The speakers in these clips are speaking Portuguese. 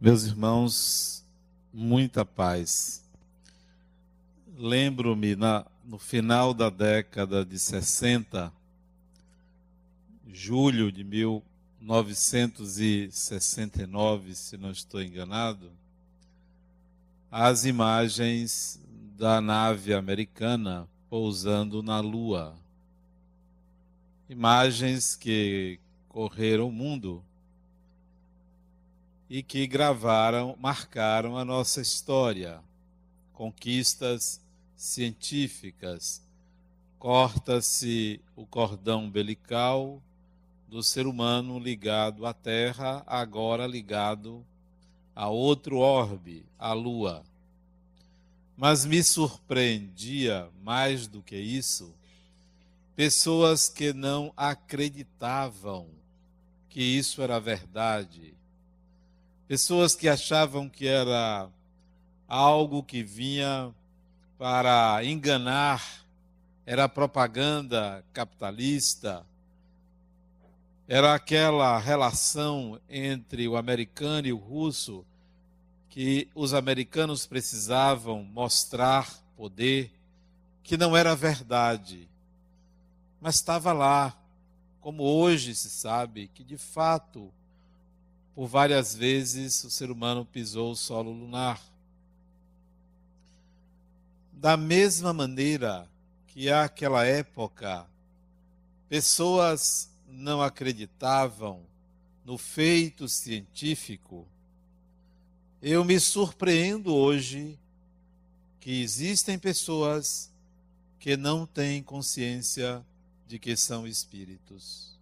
Meus irmãos, muita paz. Lembro-me no final da década de 60, julho de 1969, se não estou enganado, as imagens da nave americana pousando na Lua. Imagens que correram o mundo e que gravaram, marcaram a nossa história. Conquistas científicas. Corta-se o cordão umbilical do ser humano ligado à Terra, agora ligado a outro orbe, a Lua. Mas me surpreendia mais do que isso, pessoas que não acreditavam que isso era verdade Pessoas que achavam que era algo que vinha para enganar, era propaganda capitalista, era aquela relação entre o americano e o russo que os americanos precisavam mostrar poder, que não era verdade, mas estava lá, como hoje se sabe que de fato por várias vezes o ser humano pisou o solo lunar. Da mesma maneira que àquela época pessoas não acreditavam no feito científico, eu me surpreendo hoje que existem pessoas que não têm consciência de que são espíritos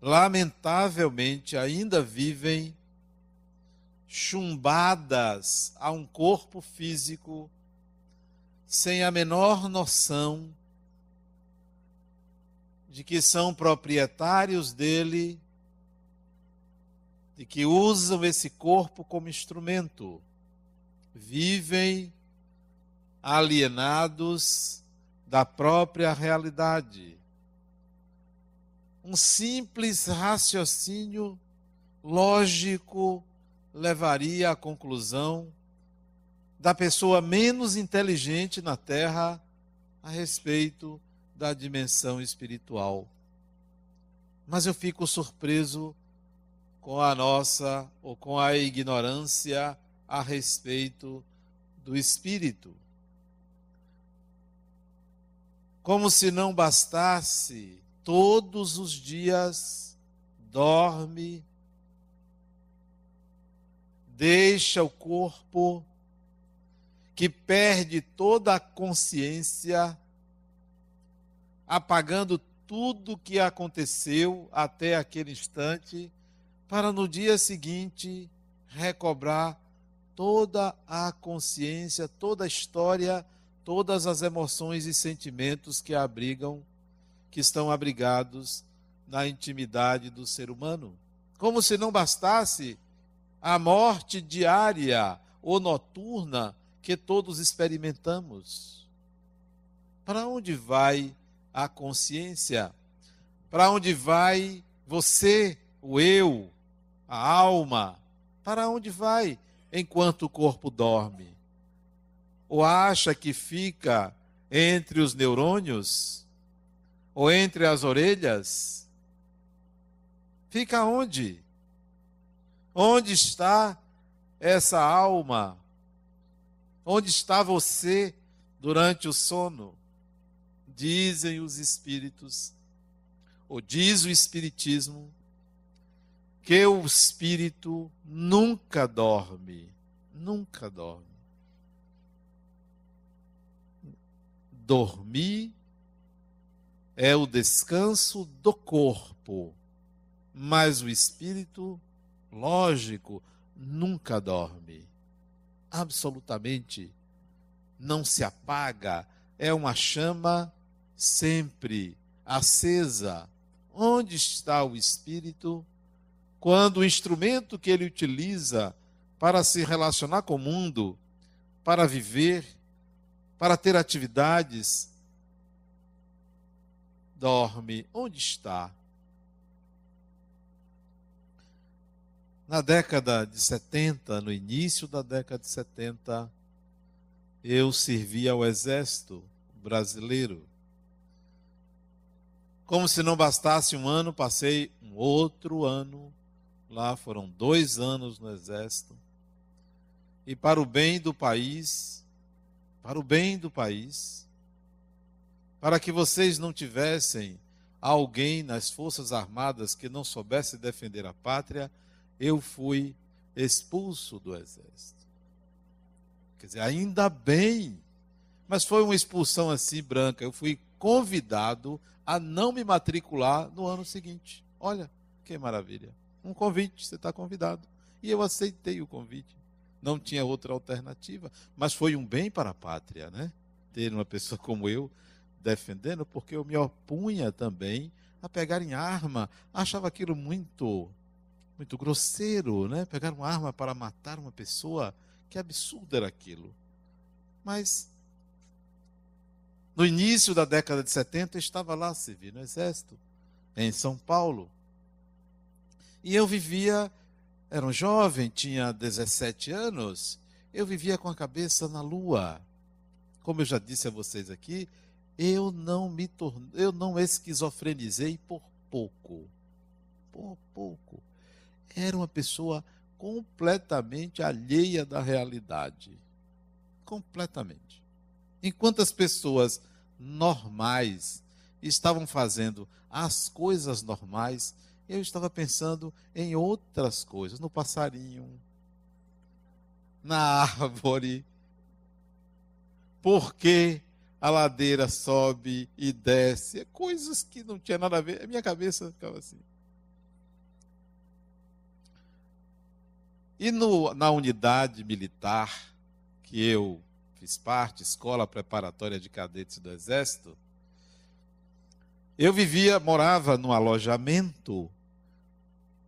lamentavelmente ainda vivem chumbadas a um corpo físico sem a menor noção de que são proprietários dele, de que usam esse corpo como instrumento, vivem alienados da própria realidade um simples raciocínio lógico levaria à conclusão da pessoa menos inteligente na Terra a respeito da dimensão espiritual. Mas eu fico surpreso com a nossa ou com a ignorância a respeito do espírito. Como se não bastasse todos os dias dorme, deixa o corpo, que perde toda a consciência, apagando tudo que aconteceu até aquele instante, para no dia seguinte recobrar toda a consciência, toda a história, todas as emoções e sentimentos que abrigam que estão abrigados na intimidade do ser humano. Como se não bastasse a morte diária ou noturna que todos experimentamos. Para onde vai a consciência? Para onde vai você, o eu, a alma? Para onde vai enquanto o corpo dorme? Ou acha que fica entre os neurônios? Ou entre as orelhas? Fica onde? Onde está essa alma? Onde está você durante o sono? Dizem os espíritos, ou diz o espiritismo, que o espírito nunca dorme, nunca dorme. Dormir é o descanso do corpo, mas o espírito, lógico, nunca dorme. Absolutamente não se apaga, é uma chama sempre acesa. Onde está o espírito quando o instrumento que ele utiliza para se relacionar com o mundo, para viver, para ter atividades, dorme, onde está? Na década de 70, no início da década de 70, eu servi ao exército brasileiro. Como se não bastasse um ano, passei um outro ano lá, foram dois anos no exército. E para o bem do país, para o bem do país, para que vocês não tivessem alguém nas Forças Armadas que não soubesse defender a pátria, eu fui expulso do exército. Quer dizer, ainda bem, mas foi uma expulsão assim branca. Eu fui convidado a não me matricular no ano seguinte. Olha, que maravilha. Um convite, você está convidado. E eu aceitei o convite. Não tinha outra alternativa, mas foi um bem para a pátria, né? Ter uma pessoa como eu defendendo, porque eu me opunha também a pegar em arma, achava aquilo muito muito grosseiro, né? Pegar uma arma para matar uma pessoa, que absurdo era aquilo. Mas no início da década de 70 eu estava lá servindo no exército, em São Paulo. E eu vivia, era um jovem, tinha 17 anos, eu vivia com a cabeça na lua. Como eu já disse a vocês aqui, eu não me tornei, eu não esquizofrenizei por pouco. Por pouco. Era uma pessoa completamente alheia da realidade. Completamente. Enquanto as pessoas normais estavam fazendo as coisas normais, eu estava pensando em outras coisas, no passarinho, na árvore. Por que a ladeira sobe e desce? Coisas que não tinha nada a ver. A minha cabeça ficava assim. E no, na unidade militar que eu fiz parte, Escola Preparatória de Cadetes do Exército, eu vivia, morava num alojamento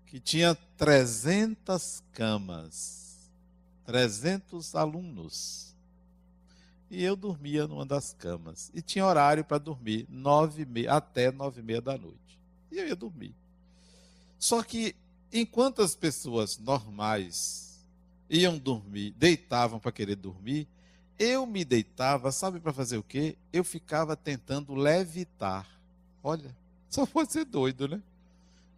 que tinha 300 camas, 300 alunos. E eu dormia numa das camas. E tinha horário para dormir, nove, até nove e meia da noite. E eu ia dormir. Só que enquanto as pessoas normais iam dormir, deitavam para querer dormir, eu me deitava, sabe para fazer o quê? Eu ficava tentando levitar. Olha, só pode ser doido, né?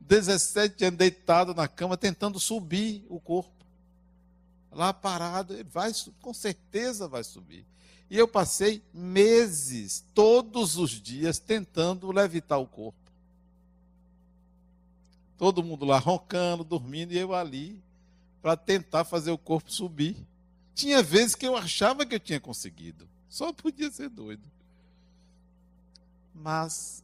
17 anos deitado na cama, tentando subir o corpo. Lá parado, vai, com certeza vai subir. E eu passei meses, todos os dias, tentando levitar o corpo. Todo mundo lá roncando, dormindo, e eu ali para tentar fazer o corpo subir. Tinha vezes que eu achava que eu tinha conseguido. Só podia ser doido. Mas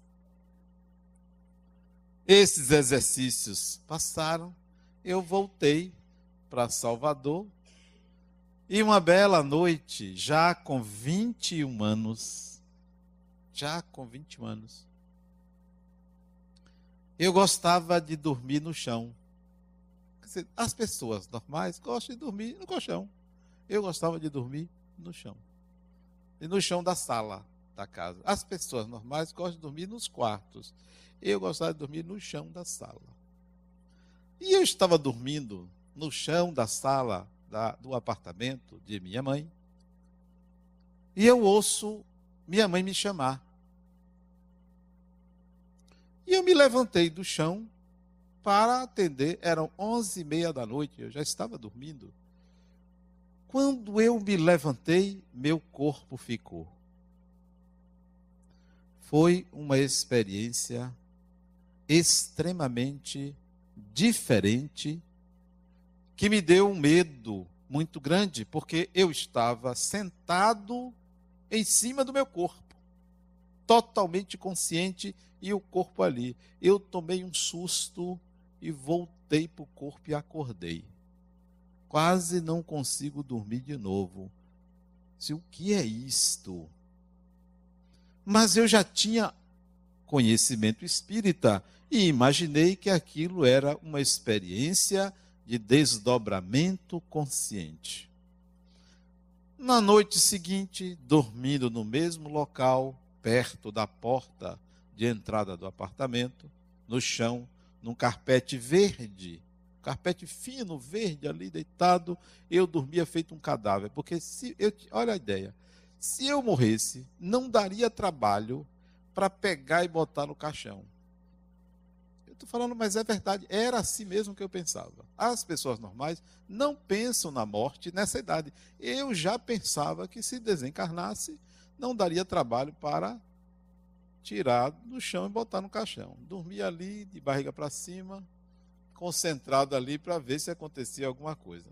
esses exercícios passaram, eu voltei para Salvador. E uma bela noite, já com 21 anos, já com 21 anos, eu gostava de dormir no chão. As pessoas normais gostam de dormir no colchão. Eu gostava de dormir no chão. E no chão da sala da casa. As pessoas normais gostam de dormir nos quartos. Eu gostava de dormir no chão da sala. E eu estava dormindo no chão da sala da, do apartamento de minha mãe. E eu ouço minha mãe me chamar. E eu me levantei do chão para atender. Eram onze e meia da noite, eu já estava dormindo. Quando eu me levantei, meu corpo ficou. Foi uma experiência extremamente diferente que me deu um medo muito grande, porque eu estava sentado em cima do meu corpo, totalmente consciente e o corpo ali. Eu tomei um susto e voltei para o corpo e acordei. Quase não consigo dormir de novo. Se o que é isto? Mas eu já tinha conhecimento espírita e imaginei que aquilo era uma experiência de desdobramento consciente. Na noite seguinte, dormindo no mesmo local, perto da porta de entrada do apartamento, no chão, num carpete verde, carpete fino, verde ali deitado, eu dormia feito um cadáver, porque se eu, olha a ideia, se eu morresse, não daria trabalho para pegar e botar no caixão. Estou falando, mas é verdade, era assim mesmo que eu pensava. As pessoas normais não pensam na morte nessa idade. Eu já pensava que se desencarnasse, não daria trabalho para tirar do chão e botar no caixão. Dormia ali, de barriga para cima, concentrado ali para ver se acontecia alguma coisa.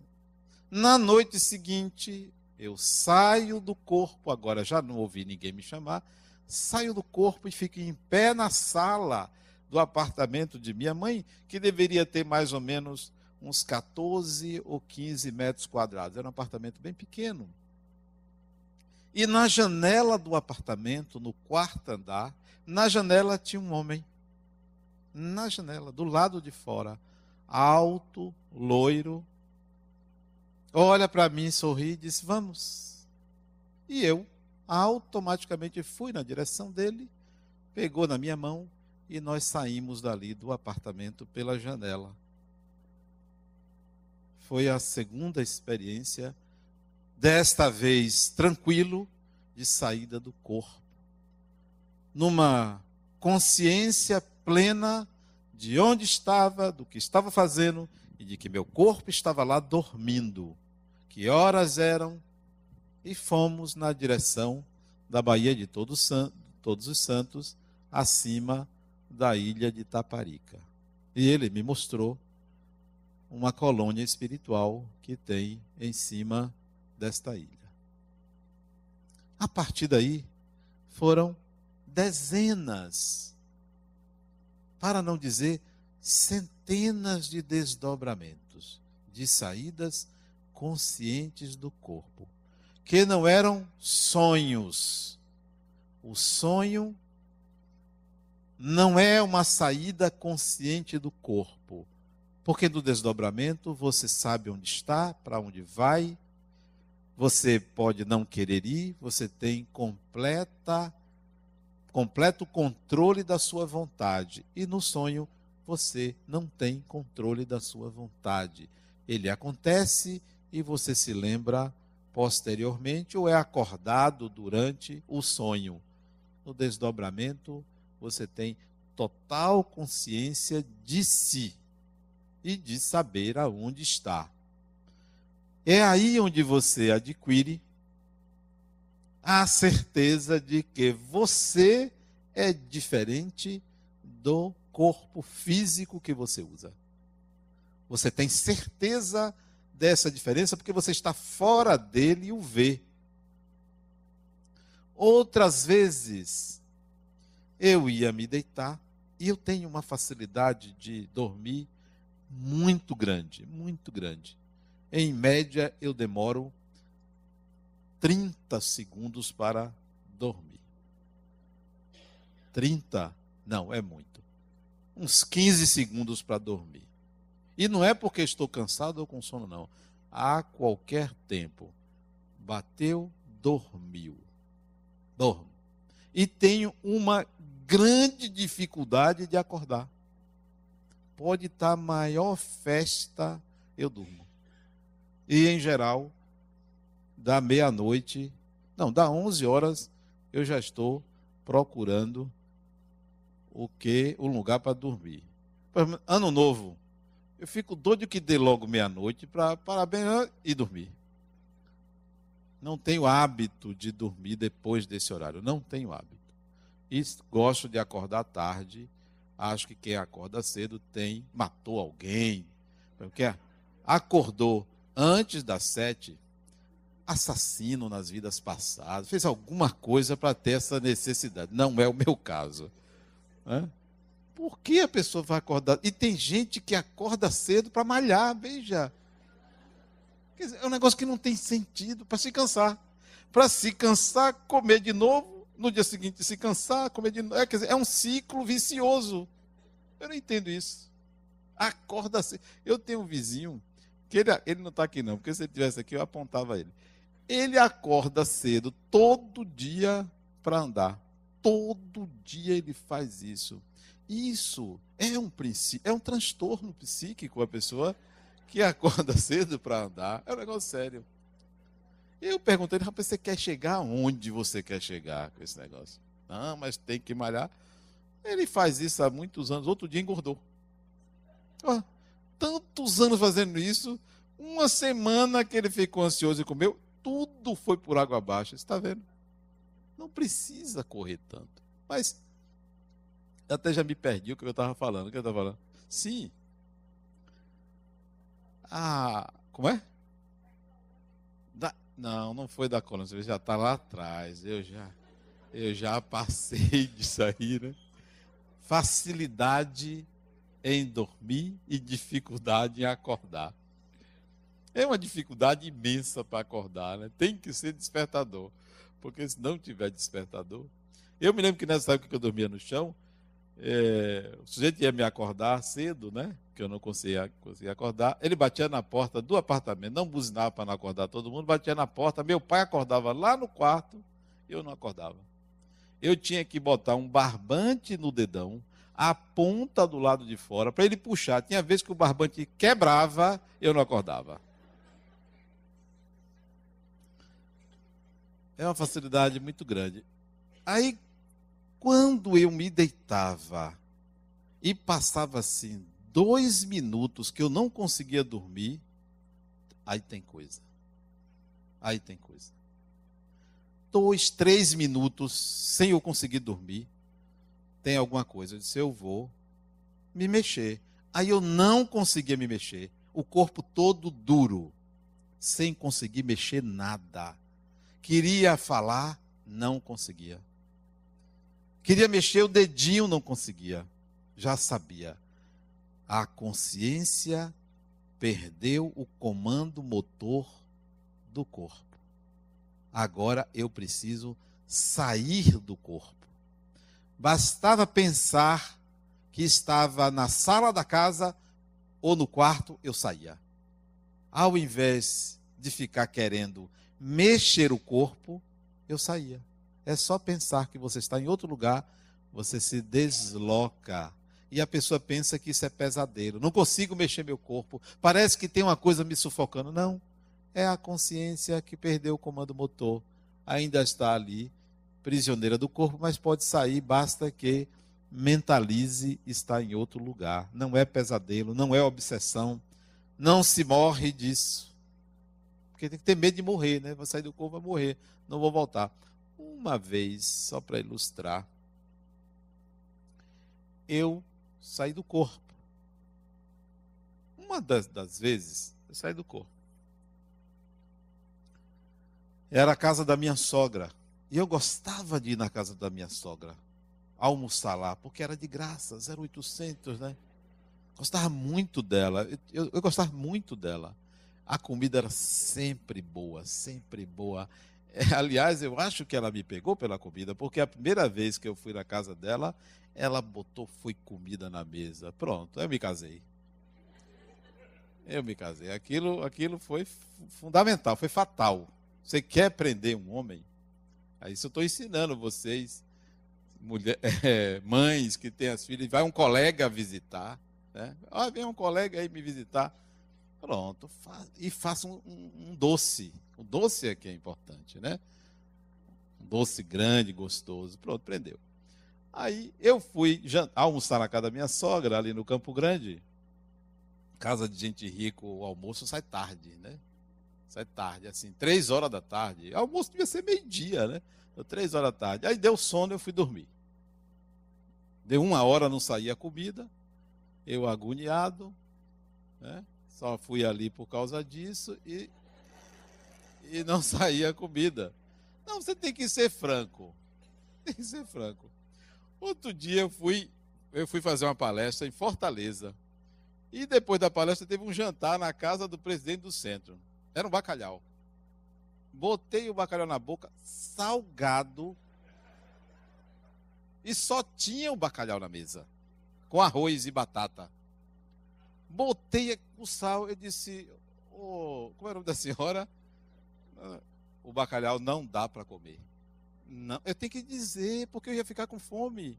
Na noite seguinte, eu saio do corpo, agora já não ouvi ninguém me chamar, saio do corpo e fico em pé na sala do apartamento de minha mãe, que deveria ter mais ou menos uns 14 ou 15 metros quadrados. Era um apartamento bem pequeno. E na janela do apartamento, no quarto andar, na janela tinha um homem. Na janela, do lado de fora, alto, loiro. Olha para mim, sorri e disse: Vamos. E eu automaticamente fui na direção dele, pegou na minha mão e nós saímos dali do apartamento pela janela. Foi a segunda experiência, desta vez tranquilo, de saída do corpo. Numa consciência plena de onde estava, do que estava fazendo e de que meu corpo estava lá dormindo. Que horas eram? E fomos na direção da Baía de Todos, Todos os Santos, acima da ilha de Taparica. E ele me mostrou uma colônia espiritual que tem em cima desta ilha. A partir daí, foram dezenas para não dizer centenas de desdobramentos, de saídas conscientes do corpo, que não eram sonhos. O sonho não é uma saída consciente do corpo, porque no desdobramento você sabe onde está, para onde vai, você pode não querer ir, você tem completa completo controle da sua vontade. E no sonho, você não tem controle da sua vontade. Ele acontece e você se lembra posteriormente ou é acordado durante o sonho. No desdobramento, você tem total consciência de si e de saber aonde está. É aí onde você adquire a certeza de que você é diferente do corpo físico que você usa. Você tem certeza dessa diferença porque você está fora dele e o vê. Outras vezes, eu ia me deitar e eu tenho uma facilidade de dormir muito grande, muito grande. Em média, eu demoro 30 segundos para dormir. 30? Não, é muito. Uns 15 segundos para dormir. E não é porque estou cansado ou com sono, não. A qualquer tempo. Bateu, dormiu. Dorme. E tenho uma grande dificuldade de acordar. Pode estar maior festa, eu durmo. E, em geral, da meia-noite, não, da 11 horas, eu já estou procurando o que um lugar para dormir. Ano novo, eu fico doido que dê logo meia-noite para parabéns e dormir. Não tenho hábito de dormir depois desse horário, não tenho hábito. E gosto de acordar tarde. Acho que quem acorda cedo tem matou alguém, porque acordou antes das sete, assassino nas vidas passadas, fez alguma coisa para ter essa necessidade. Não é o meu caso. Né? Por que a pessoa vai acordar? E tem gente que acorda cedo para malhar, veja. Dizer, é um negócio que não tem sentido para se cansar. Para se cansar, comer de novo, no dia seguinte se cansar, comer de novo. É, quer dizer, é um ciclo vicioso. Eu não entendo isso. Acorda cedo. Eu tenho um vizinho, que ele, ele não está aqui não, porque se ele estivesse aqui eu apontava ele. Ele acorda cedo todo dia para andar. Todo dia ele faz isso. Isso é um princípio, é um transtorno psíquico a pessoa que acorda cedo para andar. É um negócio sério. Eu perguntei, rapaz, você quer chegar onde você quer chegar com esse negócio? Não, mas tem que malhar. Ele faz isso há muitos anos. Outro dia engordou. Tantos anos fazendo isso. Uma semana que ele ficou ansioso e comeu, tudo foi por água abaixo. Está vendo? Não precisa correr tanto. Mas até já me perdi o que eu estava falando. O que eu estava falando? Sim. Ah, como é? Não, não foi da coluna. Você já está lá atrás. Eu já, eu já passei disso aí, né? Facilidade em dormir e dificuldade em acordar. É uma dificuldade imensa para acordar, né? Tem que ser despertador. Porque se não tiver despertador. Eu me lembro que nessa época que eu dormia no chão, é, o sujeito ia me acordar cedo, né? Que eu não conseguia, conseguia acordar. Ele batia na porta do apartamento, não buzinava para não acordar todo mundo, batia na porta. Meu pai acordava lá no quarto, eu não acordava. Eu tinha que botar um barbante no dedão, a ponta do lado de fora, para ele puxar. Tinha vezes que o barbante quebrava, eu não acordava. É uma facilidade muito grande. Aí, quando eu me deitava e passava assim dois minutos que eu não conseguia dormir, aí tem coisa. Aí tem coisa. Dois, três minutos sem eu conseguir dormir, tem alguma coisa. Eu disse, eu vou me mexer. Aí eu não conseguia me mexer. O corpo todo duro, sem conseguir mexer nada. Queria falar, não conseguia. Queria mexer o dedinho, não conseguia. Já sabia. A consciência perdeu o comando motor do corpo. Agora eu preciso sair do corpo. Bastava pensar que estava na sala da casa ou no quarto, eu saía. Ao invés de ficar querendo mexer o corpo, eu saía. É só pensar que você está em outro lugar, você se desloca. E a pessoa pensa que isso é pesadelo. Não consigo mexer meu corpo. Parece que tem uma coisa me sufocando. Não. É a consciência que perdeu o comando motor. Ainda está ali, prisioneira do corpo, mas pode sair, basta que mentalize estar em outro lugar. Não é pesadelo, não é obsessão. Não se morre disso. Porque tem que ter medo de morrer, né? Vou sair do corpo, vai morrer, não vou voltar. Uma vez, só para ilustrar, eu saí do corpo. Uma das, das vezes, eu saí do corpo. Era a casa da minha sogra. E eu gostava de ir na casa da minha sogra, almoçar lá, porque era de graça, 0,800, né? Gostava muito dela. Eu, eu gostava muito dela a comida era sempre boa, sempre boa. É, aliás, eu acho que ela me pegou pela comida, porque a primeira vez que eu fui na casa dela, ela botou, foi comida na mesa. Pronto, eu me casei. Eu me casei. Aquilo, aquilo foi fundamental, foi fatal. Você quer prender um homem? Aí isso eu estou ensinando vocês, mulher, é, mães que têm as filhas, vai um colega visitar, né? Ah, vem um colega aí me visitar. Pronto, e faça um, um, doce. O doce é que é importante, né? Um doce grande, gostoso. Pronto, prendeu. Aí eu fui almoçar na casa da minha sogra, ali no Campo Grande. Casa de gente rica, o almoço sai tarde, né? Sai tarde, assim, três horas da tarde. O almoço devia ser meio-dia, né? Três horas da tarde. Aí deu sono, eu fui dormir. Deu uma hora, não saía a comida. Eu agoniado, né? Só fui ali por causa disso e, e não saía comida. Não, você tem que ser franco. Tem que ser franco. Outro dia eu fui, eu fui fazer uma palestra em Fortaleza. E depois da palestra teve um jantar na casa do presidente do centro. Era um bacalhau. Botei o bacalhau na boca, salgado. E só tinha o bacalhau na mesa. Com arroz e batata. Botei o sal, eu disse, oh, como é o nome da senhora? O bacalhau não dá para comer. Não, eu tenho que dizer, porque eu ia ficar com fome.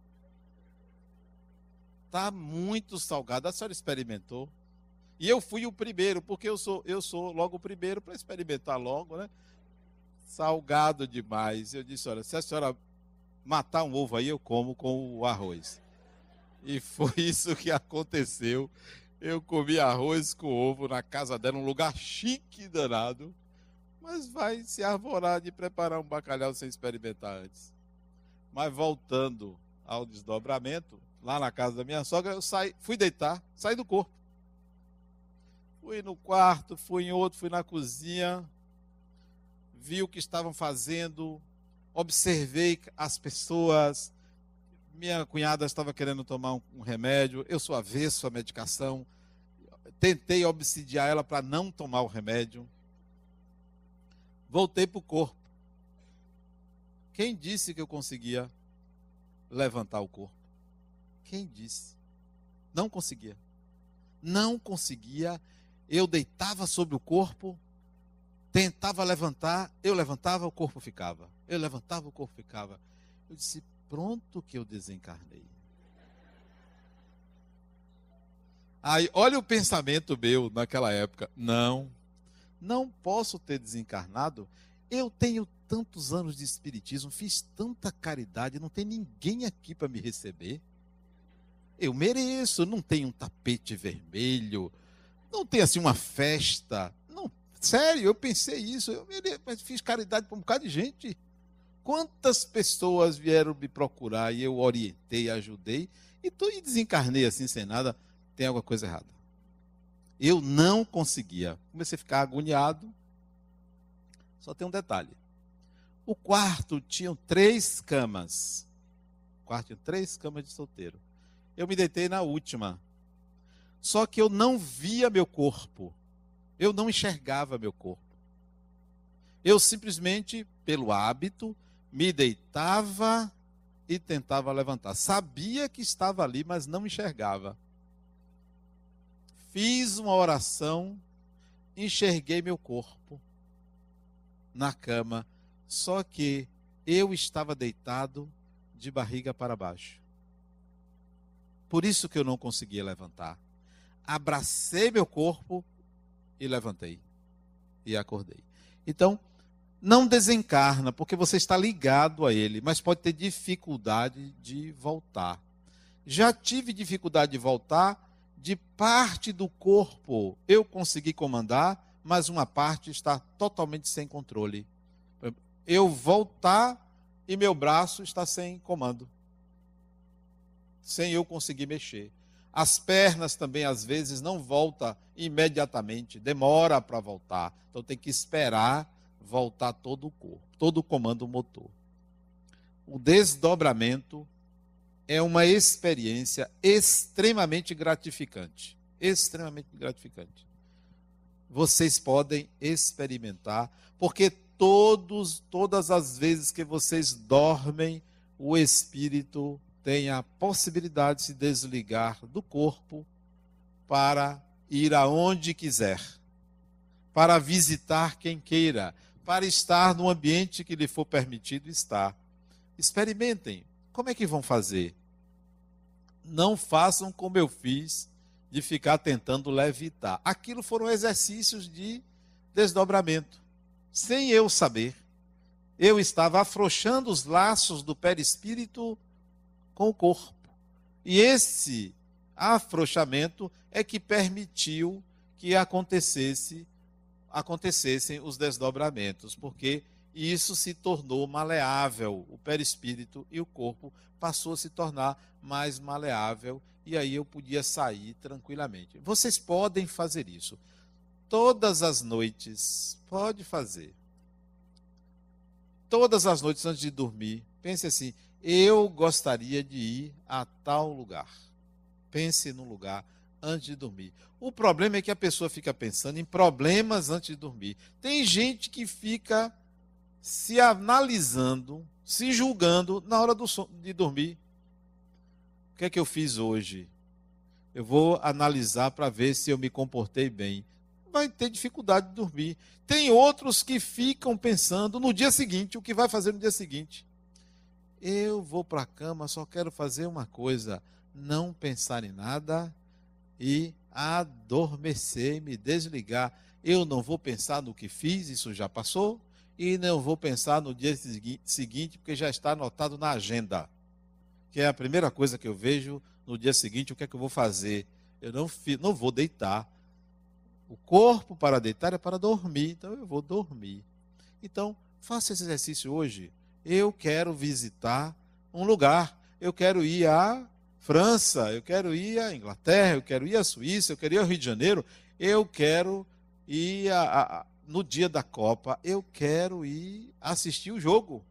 Tá muito salgado. A senhora experimentou? E eu fui o primeiro, porque eu sou, eu sou logo o primeiro para experimentar logo, né? Salgado demais. Eu disse, olha, se a senhora matar um ovo aí, eu como com o arroz. E foi isso que aconteceu. Eu comi arroz com ovo na casa dela, um lugar chique danado. Mas vai se arvorar de preparar um bacalhau sem experimentar antes. Mas voltando ao desdobramento, lá na casa da minha sogra, eu saí, fui deitar, saí do corpo. Fui no quarto, fui em outro, fui na cozinha, vi o que estavam fazendo, observei as pessoas. Minha cunhada estava querendo tomar um, um remédio, eu sou avesso à medicação. Tentei obsidiar ela para não tomar o remédio. Voltei para o corpo. Quem disse que eu conseguia levantar o corpo? Quem disse? Não conseguia. Não conseguia eu deitava sobre o corpo, tentava levantar, eu levantava, o corpo ficava. Eu levantava, o corpo ficava. Eu disse: pronto que eu desencarnei. Aí, olha o pensamento meu naquela época. Não, não posso ter desencarnado. Eu tenho tantos anos de espiritismo, fiz tanta caridade, não tem ninguém aqui para me receber. Eu mereço, não tenho um tapete vermelho, não tem assim uma festa. Não, sério, eu pensei isso. Eu, eu fiz caridade para um bocado de gente. Quantas pessoas vieram me procurar e eu orientei, ajudei, e, e desencarnei assim sem nada. Tem alguma coisa errada. Eu não conseguia. Comecei a ficar agoniado. Só tem um detalhe. O quarto tinha três camas. O quarto tinha três camas de solteiro. Eu me deitei na última. Só que eu não via meu corpo. Eu não enxergava meu corpo. Eu simplesmente, pelo hábito, me deitava e tentava levantar. Sabia que estava ali, mas não enxergava. Fiz uma oração, enxerguei meu corpo na cama, só que eu estava deitado de barriga para baixo. Por isso que eu não conseguia levantar abracei meu corpo e levantei. E acordei. Então, não desencarna, porque você está ligado a ele, mas pode ter dificuldade de voltar. Já tive dificuldade de voltar, de parte do corpo eu consegui comandar, mas uma parte está totalmente sem controle. Eu voltar e meu braço está sem comando, sem eu conseguir mexer. As pernas também, às vezes, não volta imediatamente, demora para voltar. Então tem que esperar voltar todo o corpo, todo o comando motor. O desdobramento é uma experiência extremamente gratificante. Extremamente gratificante. Vocês podem experimentar, porque todos, todas as vezes que vocês dormem, o espírito tem a possibilidade de se desligar do corpo para ir aonde quiser, para visitar quem queira, para estar no ambiente que lhe for permitido estar. Experimentem. Como é que vão fazer? Não façam como eu fiz de ficar tentando levitar. Aquilo foram exercícios de desdobramento. Sem eu saber, eu estava afrouxando os laços do perispírito com o corpo. E esse afrouxamento é que permitiu que acontecesse acontecessem os desdobramentos, porque isso se tornou maleável, o perispírito e o corpo passou a se tornar mais maleável e aí eu podia sair tranquilamente. Vocês podem fazer isso. Todas as noites, pode fazer. Todas as noites antes de dormir, pense assim: eu gostaria de ir a tal lugar. Pense no lugar antes de dormir. O problema é que a pessoa fica pensando em problemas antes de dormir. Tem gente que fica se analisando, se julgando na hora de dormir. O que é que eu fiz hoje? Eu vou analisar para ver se eu me comportei bem. Vai ter dificuldade de dormir. Tem outros que ficam pensando no dia seguinte, o que vai fazer no dia seguinte. Eu vou para a cama, só quero fazer uma coisa: não pensar em nada e adormecer, me desligar. Eu não vou pensar no que fiz, isso já passou, e não vou pensar no dia seguinte, porque já está anotado na agenda. Que é a primeira coisa que eu vejo no dia seguinte, o que é que eu vou fazer? Eu não, não vou deitar. O corpo para deitar é para dormir, então eu vou dormir. Então, faça esse exercício hoje. Eu quero visitar um lugar. Eu quero ir à França, eu quero ir à Inglaterra, eu quero ir à Suíça, eu quero ir ao Rio de Janeiro, eu quero ir a, a, no dia da Copa, eu quero ir assistir o jogo.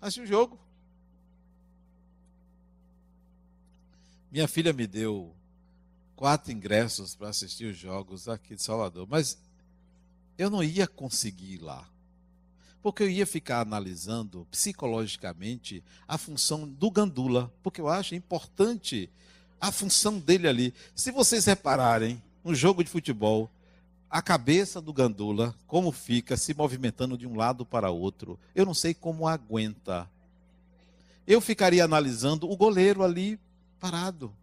Assistir o jogo. Minha filha me deu quatro ingressos para assistir os jogos aqui de Salvador, mas eu não ia conseguir ir lá. Porque eu ia ficar analisando psicologicamente a função do gandula, porque eu acho importante a função dele ali. Se vocês repararem, no jogo de futebol, a cabeça do gandula, como fica se movimentando de um lado para outro, eu não sei como aguenta. Eu ficaria analisando o goleiro ali parado.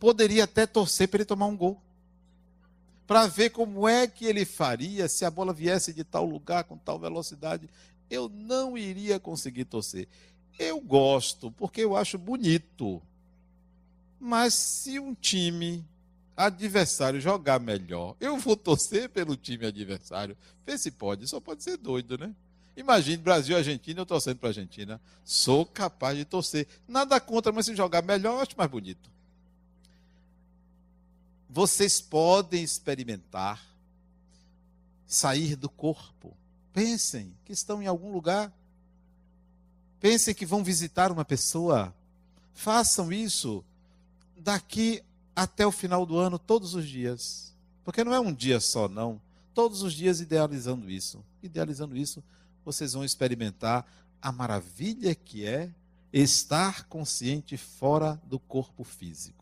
Poderia até torcer para ele tomar um gol. Para ver como é que ele faria se a bola viesse de tal lugar, com tal velocidade. Eu não iria conseguir torcer. Eu gosto, porque eu acho bonito. Mas se um time adversário jogar melhor, eu vou torcer pelo time adversário. Vê se pode, só pode ser doido, né? Imagine Brasil e Argentina, eu torcendo para a Argentina. Sou capaz de torcer. Nada contra, mas se jogar melhor, eu acho mais bonito. Vocês podem experimentar sair do corpo. Pensem que estão em algum lugar. Pensem que vão visitar uma pessoa. Façam isso daqui até o final do ano, todos os dias. Porque não é um dia só, não. Todos os dias idealizando isso. Idealizando isso, vocês vão experimentar a maravilha que é estar consciente fora do corpo físico.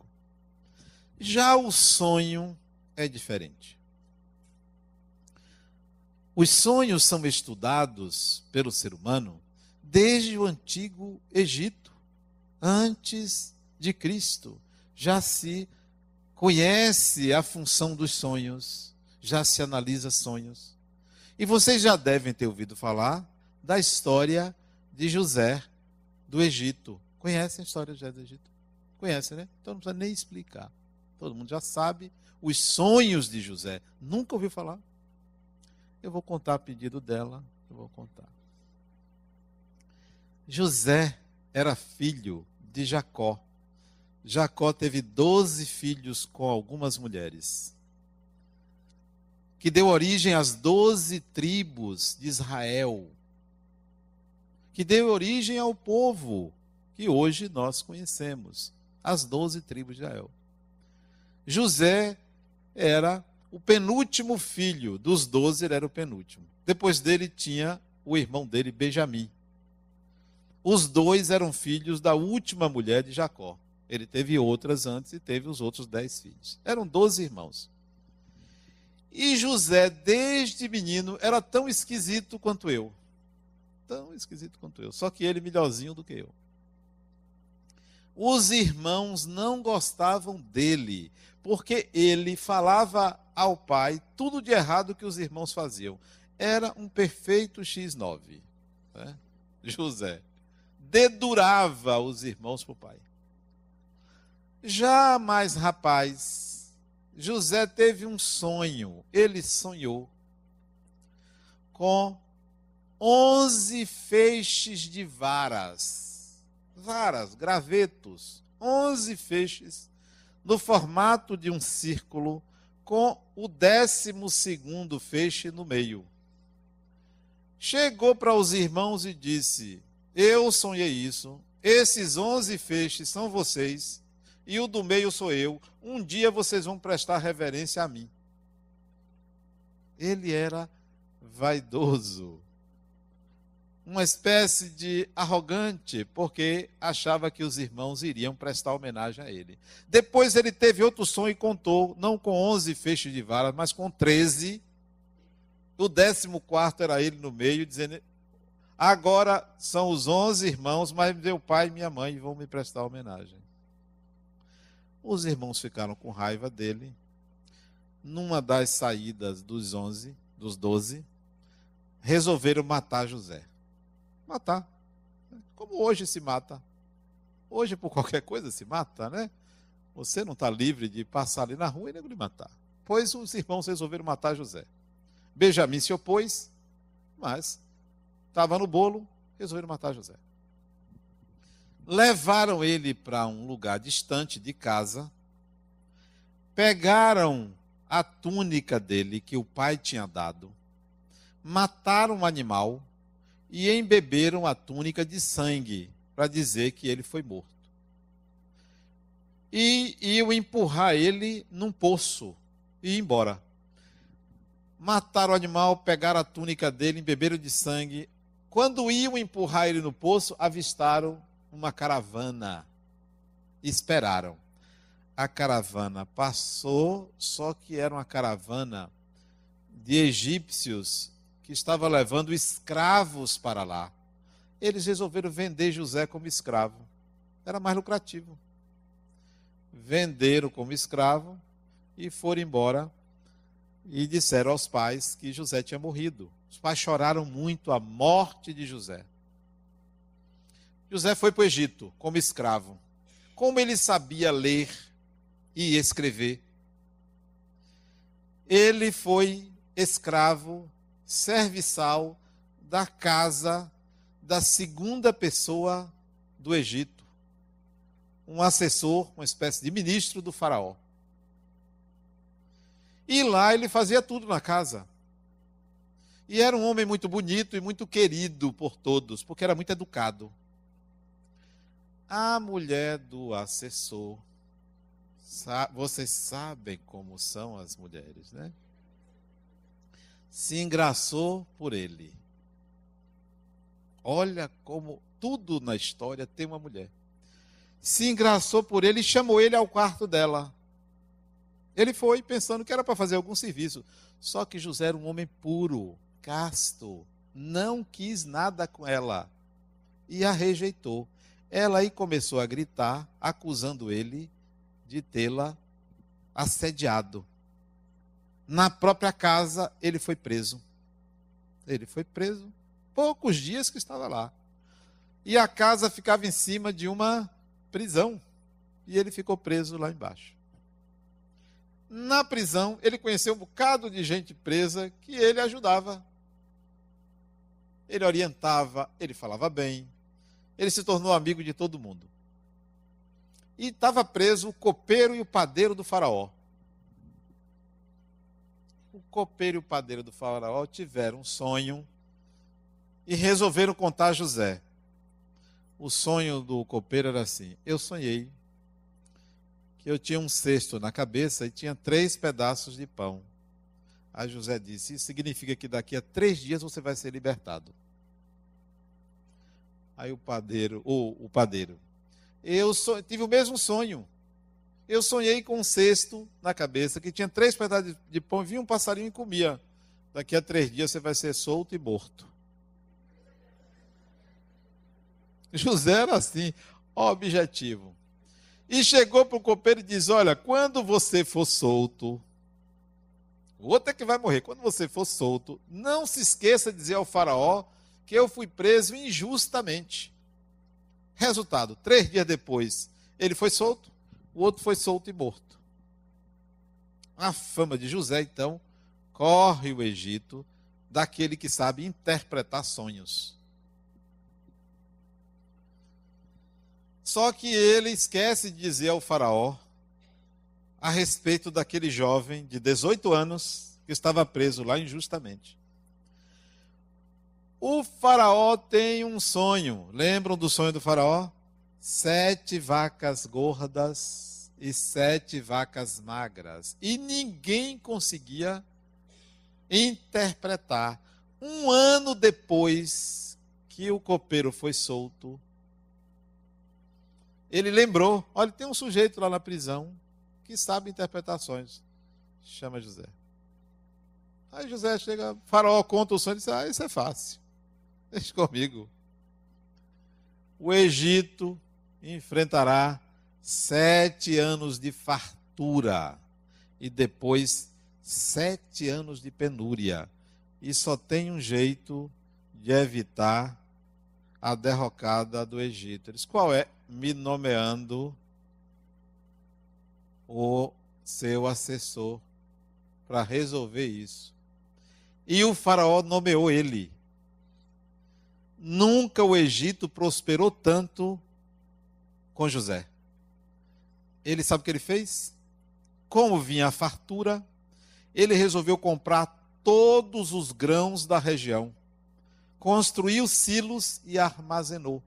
Já o sonho é diferente. Os sonhos são estudados pelo ser humano desde o antigo Egito, antes de Cristo. Já se conhece a função dos sonhos, já se analisa sonhos. E vocês já devem ter ouvido falar da história de José do Egito. Conhecem a história de José do Egito? Conhecem, né? Então não precisa nem explicar. Todo mundo já sabe os sonhos de José. Nunca ouviu falar? Eu vou contar a pedido dela. Eu vou contar. José era filho de Jacó. Jacó teve doze filhos com algumas mulheres que deu origem às doze tribos de Israel, que deu origem ao povo que hoje nós conhecemos, as doze tribos de Israel. José era o penúltimo filho, dos doze ele era o penúltimo. Depois dele tinha o irmão dele, Benjamim. Os dois eram filhos da última mulher de Jacó. Ele teve outras antes e teve os outros dez filhos. Eram doze irmãos. E José, desde menino, era tão esquisito quanto eu. Tão esquisito quanto eu. Só que ele melhorzinho do que eu. Os irmãos não gostavam dele, porque ele falava ao pai tudo de errado que os irmãos faziam. Era um perfeito X9. Né? José dedurava os irmãos para o pai. Já mais rapaz, José teve um sonho. Ele sonhou com onze feixes de varas, varas, gravetos, onze feixes no formato de um círculo, com o décimo segundo feixe no meio. Chegou para os irmãos e disse: Eu sonhei isso. Esses onze feixes são vocês e o do meio sou eu. Um dia vocês vão prestar reverência a mim. Ele era vaidoso, uma espécie de arrogante, porque achava que os irmãos iriam prestar homenagem a ele. Depois ele teve outro sonho e contou, não com 11 feixes de vara, mas com 13. O décimo quarto era ele no meio, dizendo: Agora são os 11 irmãos, mas meu pai e minha mãe vão me prestar homenagem. Os irmãos ficaram com raiva dele. Numa das saídas dos onze, dos doze, resolveram matar José. Matar. Como hoje se mata. Hoje, por qualquer coisa, se mata, né? Você não está livre de passar ali na rua e nego lhe matar. Pois os irmãos resolveram matar José. Benjamim se opôs, mas estava no bolo, resolveram matar José. Levaram ele para um lugar distante de casa, pegaram a túnica dele que o pai tinha dado, mataram o animal e embeberam a túnica de sangue para dizer que ele foi morto. E iam empurrar ele num poço e ir embora. Mataram o animal, pegaram a túnica dele, embeberam de sangue. Quando iam empurrar ele no poço, avistaram uma caravana. Esperaram. A caravana passou, só que era uma caravana de egípcios que estava levando escravos para lá. Eles resolveram vender José como escravo. Era mais lucrativo. Venderam como escravo e foram embora e disseram aos pais que José tinha morrido. Os pais choraram muito a morte de José. José foi para o Egito como escravo. Como ele sabia ler e escrever, ele foi escravo serviçal da casa da segunda pessoa do Egito, um assessor, uma espécie de ministro do Faraó. E lá ele fazia tudo na casa. E era um homem muito bonito e muito querido por todos, porque era muito educado. A mulher do assessor, vocês sabem como são as mulheres, né? Se engraçou por ele. Olha como tudo na história tem uma mulher. Se engraçou por ele e chamou ele ao quarto dela. Ele foi pensando que era para fazer algum serviço. Só que José era um homem puro, casto, não quis nada com ela e a rejeitou. Ela aí começou a gritar, acusando ele de tê-la assediado na própria casa, ele foi preso. Ele foi preso poucos dias que estava lá. E a casa ficava em cima de uma prisão. E ele ficou preso lá embaixo. Na prisão, ele conheceu um bocado de gente presa que ele ajudava. Ele orientava, ele falava bem. Ele se tornou amigo de todo mundo. E estava preso o copeiro e o padeiro do faraó copeiro e o padeiro do faraó tiveram um sonho e resolveram contar a José. O sonho do copeiro era assim: eu sonhei que eu tinha um cesto na cabeça e tinha três pedaços de pão. Aí José disse: Isso significa que daqui a três dias você vai ser libertado. Aí o padeiro, ou o padeiro, eu tive o mesmo sonho eu sonhei com um cesto na cabeça que tinha três pedaços de pão, vinha um passarinho e comia. Daqui a três dias você vai ser solto e morto. José era assim, objetivo. E chegou para o copeiro e diz: Olha, quando você for solto, o outro é que vai morrer. Quando você for solto, não se esqueça de dizer ao Faraó que eu fui preso injustamente. Resultado: três dias depois, ele foi solto o outro foi solto e morto. A fama de José, então, corre o Egito daquele que sabe interpretar sonhos. Só que ele esquece de dizer ao Faraó a respeito daquele jovem de 18 anos que estava preso lá injustamente. O Faraó tem um sonho. Lembram do sonho do Faraó? sete vacas gordas e sete vacas magras. E ninguém conseguia interpretar. Um ano depois que o copeiro foi solto, ele lembrou: olha, tem um sujeito lá na prisão que sabe interpretações. Chama José. Aí José chega, faraó conta o sonho e diz: Ah, isso é fácil. Deixa comigo. O Egito enfrentará sete anos de fartura e depois sete anos de penúria. E só tem um jeito de evitar a derrocada do Egito. Eles, qual é? Me nomeando o seu assessor para resolver isso. E o faraó nomeou ele. Nunca o Egito prosperou tanto com José. Ele sabe o que ele fez? Como vinha a fartura, ele resolveu comprar todos os grãos da região, construiu silos e armazenou.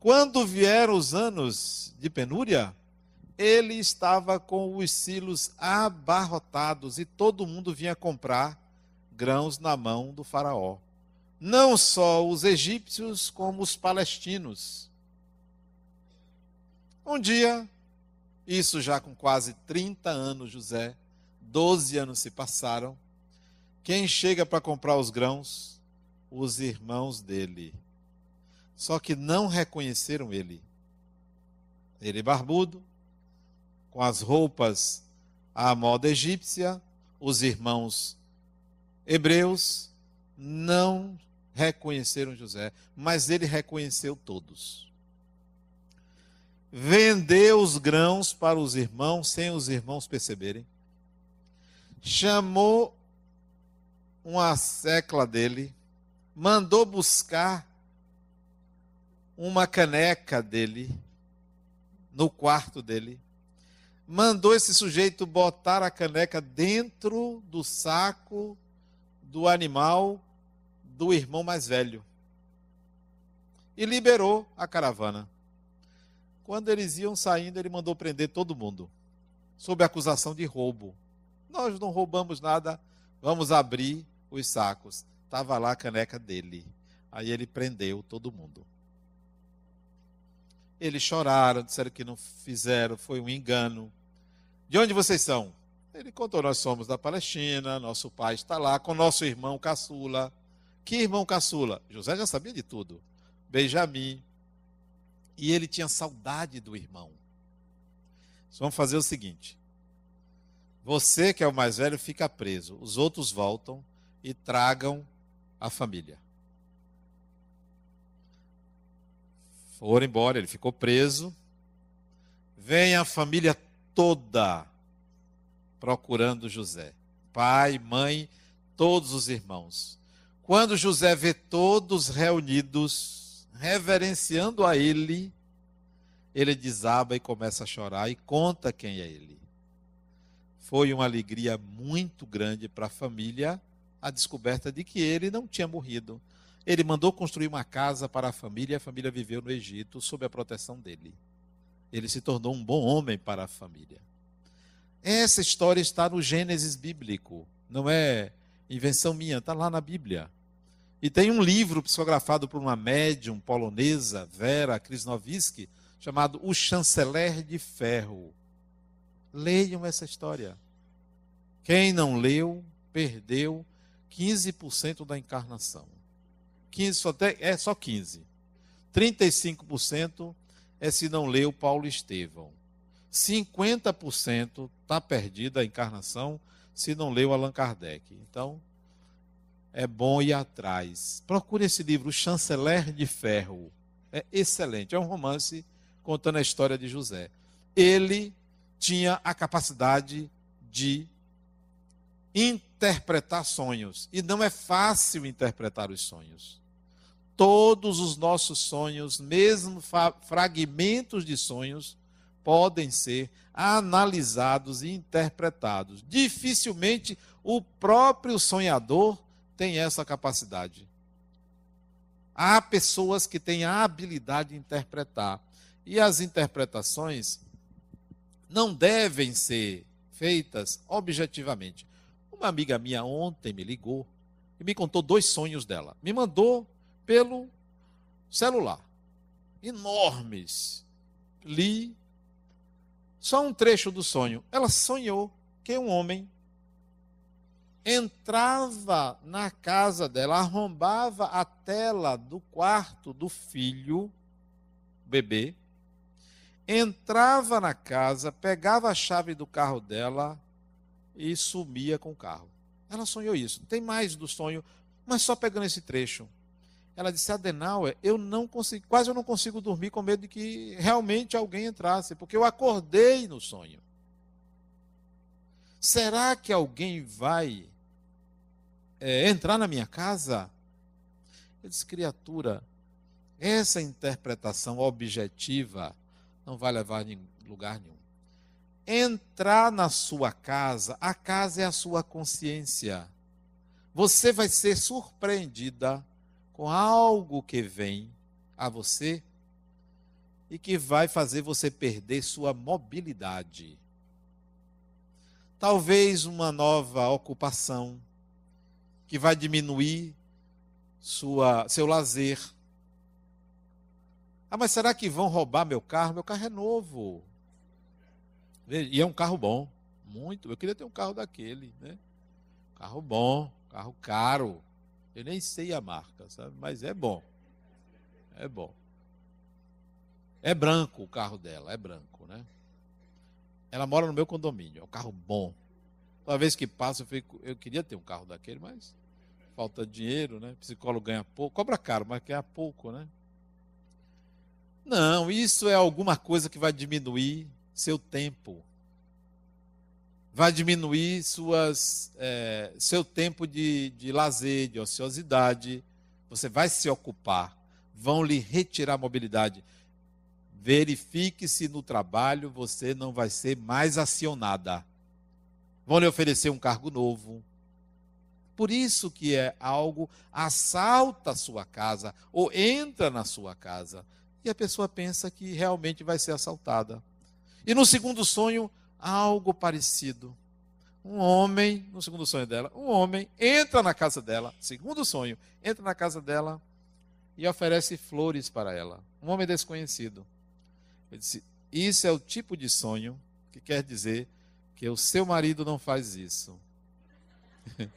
Quando vieram os anos de penúria, ele estava com os silos abarrotados e todo mundo vinha comprar grãos na mão do Faraó. Não só os egípcios, como os palestinos. Um dia, isso já com quase 30 anos, José, 12 anos se passaram. Quem chega para comprar os grãos? Os irmãos dele. Só que não reconheceram ele. Ele barbudo, com as roupas à moda egípcia, os irmãos hebreus não reconheceram José, mas ele reconheceu todos. Vendeu os grãos para os irmãos sem os irmãos perceberem. Chamou uma secla dele, mandou buscar uma caneca dele no quarto dele mandou esse sujeito botar a caneca dentro do saco do animal do irmão mais velho. E liberou a caravana. Quando eles iam saindo, ele mandou prender todo mundo, sob acusação de roubo. Nós não roubamos nada, vamos abrir os sacos. Estava lá a caneca dele. Aí ele prendeu todo mundo. Eles choraram, disseram que não fizeram, foi um engano. De onde vocês são? Ele contou: nós somos da Palestina, nosso pai está lá com nosso irmão caçula. Que irmão caçula? José já sabia de tudo. Benjamim. E ele tinha saudade do irmão. Vamos fazer o seguinte: você, que é o mais velho, fica preso. Os outros voltam e tragam a família. Foram embora, ele ficou preso. Vem a família toda procurando José. Pai, mãe, todos os irmãos. Quando José vê todos reunidos, reverenciando a ele, ele desaba e começa a chorar e conta quem é ele. Foi uma alegria muito grande para a família a descoberta de que ele não tinha morrido. Ele mandou construir uma casa para a família e a família viveu no Egito sob a proteção dele ele se tornou um bom homem para a família. Essa história está no Gênesis bíblico, não é invenção minha, está lá na Bíblia. E tem um livro psicografado por uma médium polonesa, Vera Krasnowski, chamado O Chanceler de Ferro. Leiam essa história. Quem não leu, perdeu 15% da encarnação. 15, só tem, é só 15. 35% é se não leu Paulo Estevão. 50% está perdida a encarnação se não leu Allan Kardec. Então, é bom ir atrás. Procure esse livro, O Chanceler de Ferro. É excelente. É um romance contando a história de José. Ele tinha a capacidade de interpretar sonhos. E não é fácil interpretar os sonhos todos os nossos sonhos, mesmo fragmentos de sonhos, podem ser analisados e interpretados. Dificilmente o próprio sonhador tem essa capacidade. Há pessoas que têm a habilidade de interpretar. E as interpretações não devem ser feitas objetivamente. Uma amiga minha ontem me ligou e me contou dois sonhos dela. Me mandou pelo celular. Enormes. Li só um trecho do sonho. Ela sonhou que um homem entrava na casa dela, arrombava a tela do quarto do filho, bebê, entrava na casa, pegava a chave do carro dela e sumia com o carro. Ela sonhou isso. Tem mais do sonho, mas só pegando esse trecho. Ela disse: Adenauer, eu não consigo, quase eu não consigo dormir com medo de que realmente alguém entrasse, porque eu acordei no sonho. Será que alguém vai é, entrar na minha casa? Eu disse, criatura, essa interpretação objetiva não vai levar a lugar nenhum. Entrar na sua casa, a casa é a sua consciência. Você vai ser surpreendida com algo que vem a você e que vai fazer você perder sua mobilidade. Talvez uma nova ocupação que vai diminuir sua, seu lazer. Ah, mas será que vão roubar meu carro? Meu carro é novo. E é um carro bom. Muito. Eu queria ter um carro daquele, né? Carro bom, carro caro. Eu nem sei a marca, sabe? Mas é bom. É bom. É branco o carro dela, é branco, né? Ela mora no meu condomínio, é um carro bom. Toda vez que passa, eu, fico, eu queria ter um carro daquele, mas falta dinheiro, né? Psicólogo ganha pouco, cobra caro, mas ganha pouco, né? Não, isso é alguma coisa que vai diminuir seu tempo. Vai diminuir suas, é, seu tempo de, de lazer, de ociosidade. Você vai se ocupar. Vão lhe retirar a mobilidade. Verifique se no trabalho você não vai ser mais acionada. Vão lhe oferecer um cargo novo por isso que é algo assalta a sua casa ou entra na sua casa e a pessoa pensa que realmente vai ser assaltada. E no segundo sonho, algo parecido. Um homem, no segundo sonho dela, um homem entra na casa dela, segundo sonho, entra na casa dela e oferece flores para ela. Um homem desconhecido. Ele disse: Isso é o tipo de sonho que quer dizer que o seu marido não faz isso.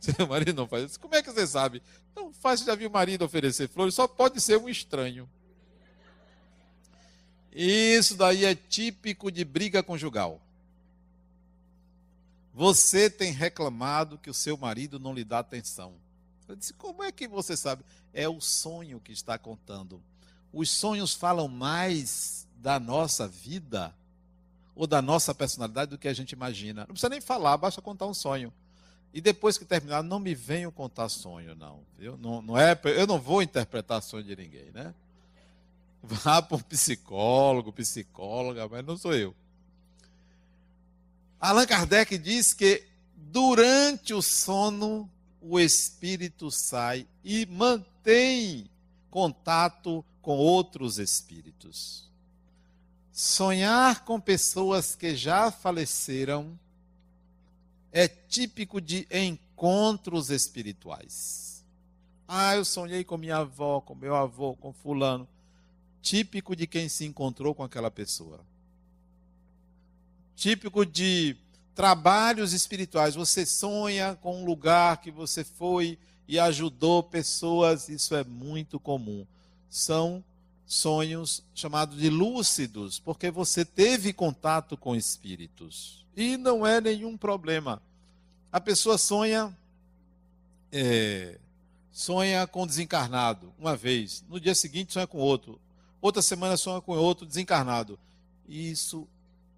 Seu marido não faz isso. Como é que você sabe? Não faz, já viu o marido oferecer flores, só pode ser um estranho. Isso daí é típico de briga conjugal. Você tem reclamado que o seu marido não lhe dá atenção. Eu disse, como é que você sabe? É o sonho que está contando. Os sonhos falam mais da nossa vida ou da nossa personalidade do que a gente imagina. Não precisa nem falar, basta contar um sonho. E depois que terminar, não me venham contar sonho, não. Não, não é, eu não vou interpretar sonho de ninguém, né? Vá para um psicólogo, psicóloga, mas não sou eu. Allan Kardec diz que durante o sono o espírito sai e mantém contato com outros espíritos. Sonhar com pessoas que já faleceram é típico de encontros espirituais. Ah, eu sonhei com minha avó, com meu avô, com fulano. Típico de quem se encontrou com aquela pessoa. Típico de trabalhos espirituais. Você sonha com um lugar que você foi e ajudou pessoas, isso é muito comum. São sonhos chamados de lúcidos, porque você teve contato com espíritos. E não é nenhum problema. A pessoa sonha, é, sonha com desencarnado uma vez, no dia seguinte sonha com outro, outra semana sonha com outro desencarnado. Isso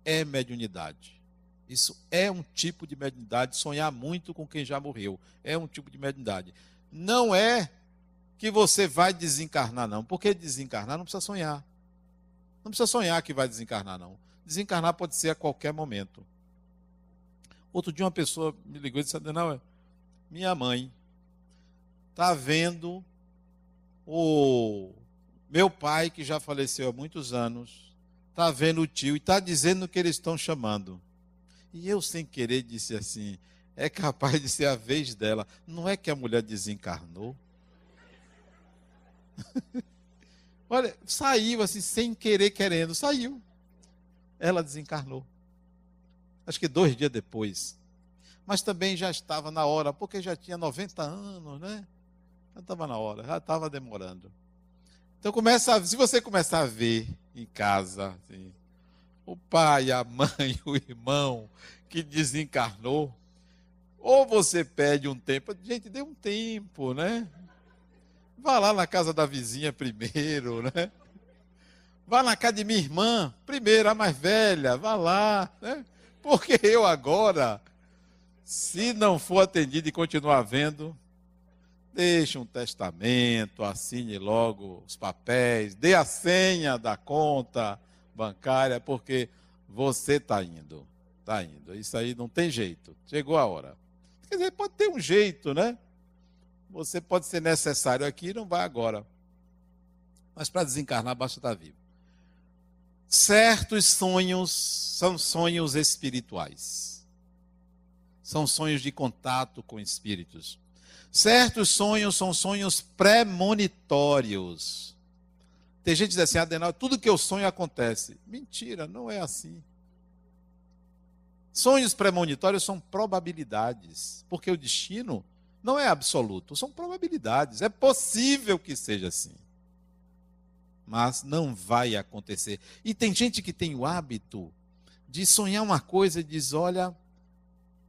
é mediunidade. Isso é um tipo de mediunidade, sonhar muito com quem já morreu. É um tipo de mediunidade. Não é que você vai desencarnar, não. Porque desencarnar não precisa sonhar. Não precisa sonhar que vai desencarnar, não. Desencarnar pode ser a qualquer momento. Outro dia uma pessoa me ligou e disse, não, minha mãe está vendo o meu pai, que já faleceu há muitos anos, está vendo o tio e está dizendo que eles estão chamando. E eu, sem querer, disse assim: é capaz de ser a vez dela. Não é que a mulher desencarnou? Olha, saiu assim, sem querer, querendo, saiu. Ela desencarnou acho que dois dias depois. Mas também já estava na hora, porque já tinha 90 anos, né? Já estava na hora, já estava demorando. Então começa, se você começar a ver em casa. Assim. O pai, a mãe, o irmão que desencarnou. Ou você pede um tempo, gente, dê um tempo, né? Vá lá na casa da vizinha primeiro, né? Vá na casa de minha irmã, primeiro, a mais velha, vá lá, né? Porque eu agora, se não for atendido e continuar vendo, deixe um testamento, assine logo os papéis, dê a senha da conta bancária, porque você está indo. Está indo. Isso aí não tem jeito. Chegou a hora. Quer dizer, pode ter um jeito, né? Você pode ser necessário aqui, não vai agora. Mas para desencarnar, basta estar vivo. Certos sonhos são sonhos espirituais. São sonhos de contato com espíritos. Certos sonhos são sonhos premonitórios. Tem gente que diz assim, Adenal, tudo que eu sonho acontece. Mentira, não é assim. Sonhos premonitórios são probabilidades, porque o destino não é absoluto, são probabilidades. É possível que seja assim. Mas não vai acontecer. E tem gente que tem o hábito de sonhar uma coisa e diz: olha,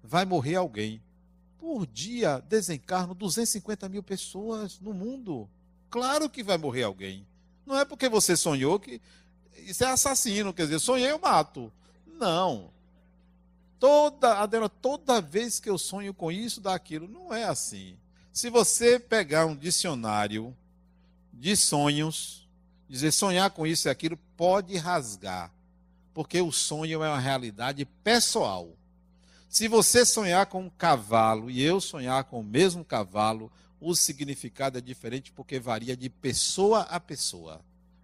vai morrer alguém. Por dia desencarnam 250 mil pessoas no mundo. Claro que vai morrer alguém. Não é porque você sonhou que. Isso é assassino, quer dizer, sonhei, eu mato. Não. Toda, Adela, toda vez que eu sonho com isso, daquilo, não é assim. Se você pegar um dicionário de sonhos, dizer sonhar com isso e aquilo, pode rasgar. Porque o sonho é uma realidade pessoal. Se você sonhar com um cavalo e eu sonhar com o mesmo cavalo, o significado é diferente porque varia de pessoa a pessoa.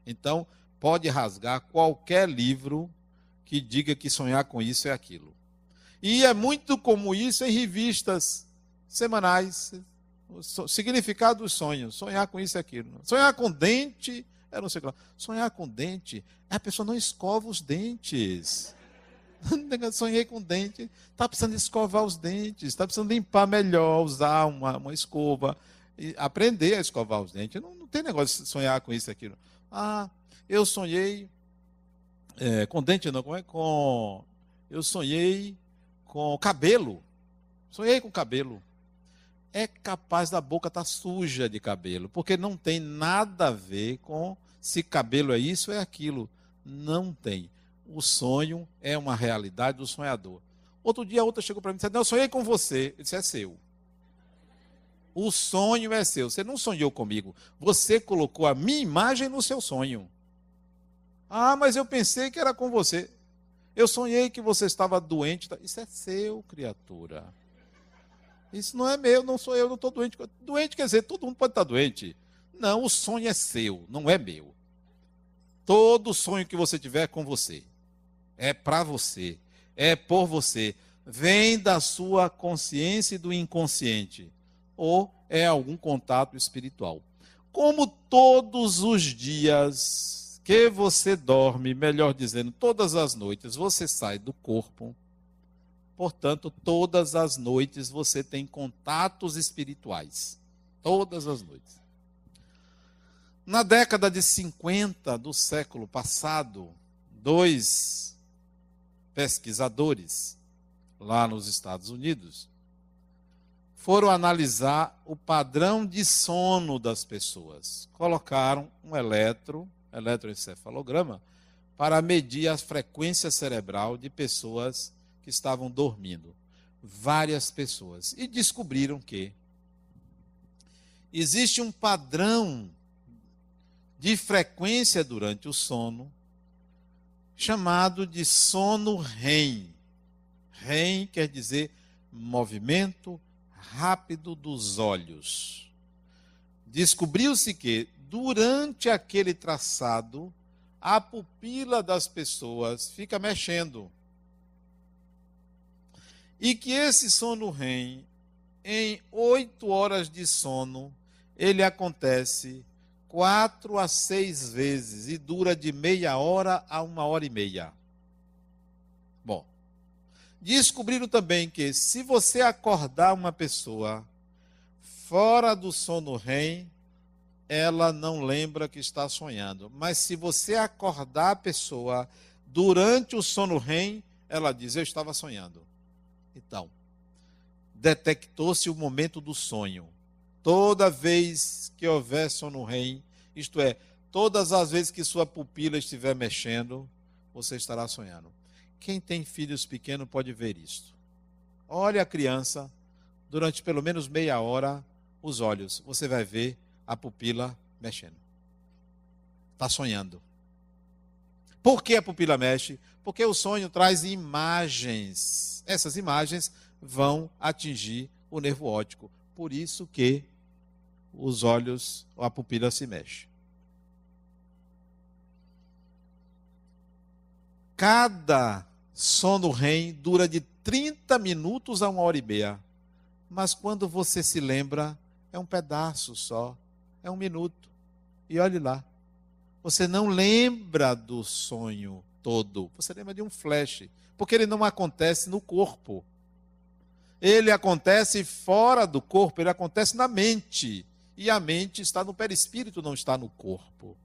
Então, pode rasgar qualquer livro que diga que sonhar com isso é aquilo. E é muito comum isso em revistas semanais. Significado dos sonhos. Sonhar com isso e aquilo. Sonhar com dente. é não sei o que Sonhar com dente. A pessoa não escova os dentes. Sonhei com dente. Está precisando escovar os dentes. Está precisando limpar melhor, usar uma, uma escova. Aprender a escovar os dentes. Não, não tem negócio de sonhar com isso e aquilo. Ah, eu sonhei. É, com dente não, como é? Com. Eu sonhei com cabelo. Sonhei com cabelo. É capaz da boca estar tá suja de cabelo, porque não tem nada a ver com se cabelo é isso é aquilo. Não tem. O sonho é uma realidade do sonhador. Outro dia, outra chegou para mim e disse: Não, eu sonhei com você. Eu disse: É seu. O sonho é seu. Você não sonhou comigo. Você colocou a minha imagem no seu sonho. Ah, mas eu pensei que era com você. Eu sonhei que você estava doente. Isso é seu, criatura. Isso não é meu, não sou eu, não estou doente. Doente quer dizer, todo mundo pode estar doente. Não, o sonho é seu, não é meu. Todo sonho que você tiver é com você. É para você. É por você. Vem da sua consciência e do inconsciente. Ou é algum contato espiritual. Como todos os dias que você dorme, melhor dizendo, todas as noites você sai do corpo. Portanto, todas as noites você tem contatos espirituais. Todas as noites. Na década de 50 do século passado, dois pesquisadores lá nos Estados Unidos foram analisar o padrão de sono das pessoas. Colocaram um eletro eletroencefalograma para medir a frequência cerebral de pessoas que estavam dormindo. Várias pessoas. E descobriram que existe um padrão de frequência durante o sono chamado de sono REM. REM quer dizer movimento rápido dos olhos. Descobriu-se que durante aquele traçado, a pupila das pessoas fica mexendo. E que esse sono REM, em oito horas de sono, ele acontece quatro a seis vezes e dura de meia hora a uma hora e meia. Bom, descobriram também que se você acordar uma pessoa fora do sono REM, ela não lembra que está sonhando. Mas se você acordar a pessoa durante o sono REM, ela diz: Eu estava sonhando. Então, detectou-se o momento do sonho. Toda vez que houver sono REM, isto é, todas as vezes que sua pupila estiver mexendo, você estará sonhando. Quem tem filhos pequenos pode ver isto. Olhe a criança durante pelo menos meia hora os olhos. Você vai ver a pupila mexendo. Está sonhando. Por que a pupila mexe? Porque o sonho traz imagens. Essas imagens vão atingir o nervo óptico. Por isso que os olhos, a pupila se mexe. Cada sono REM dura de 30 minutos a uma hora e meia. Mas quando você se lembra, é um pedaço só é um minuto. E olhe lá. Você não lembra do sonho todo. Você lembra de um flash. Porque ele não acontece no corpo. Ele acontece fora do corpo, ele acontece na mente. E a mente está no perispírito, não está no corpo.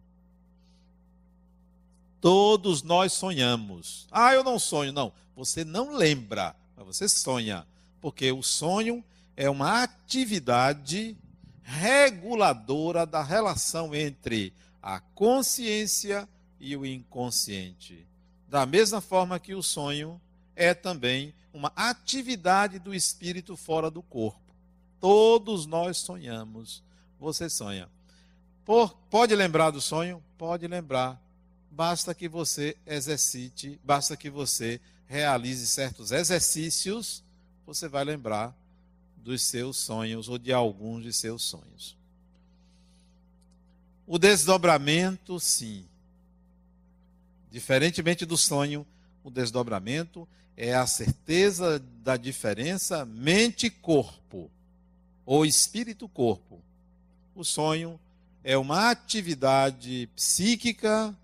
Todos nós sonhamos. Ah, eu não sonho. Não, você não lembra, mas você sonha. Porque o sonho é uma atividade reguladora da relação entre a consciência e o inconsciente. Da mesma forma que o sonho é também uma atividade do espírito fora do corpo. Todos nós sonhamos. Você sonha. Por, pode lembrar do sonho? Pode lembrar. Basta que você exercite, basta que você realize certos exercícios, você vai lembrar dos seus sonhos ou de alguns de seus sonhos. O desdobramento, sim. Diferentemente do sonho, o desdobramento é a certeza da diferença mente-corpo ou espírito-corpo. O sonho é uma atividade psíquica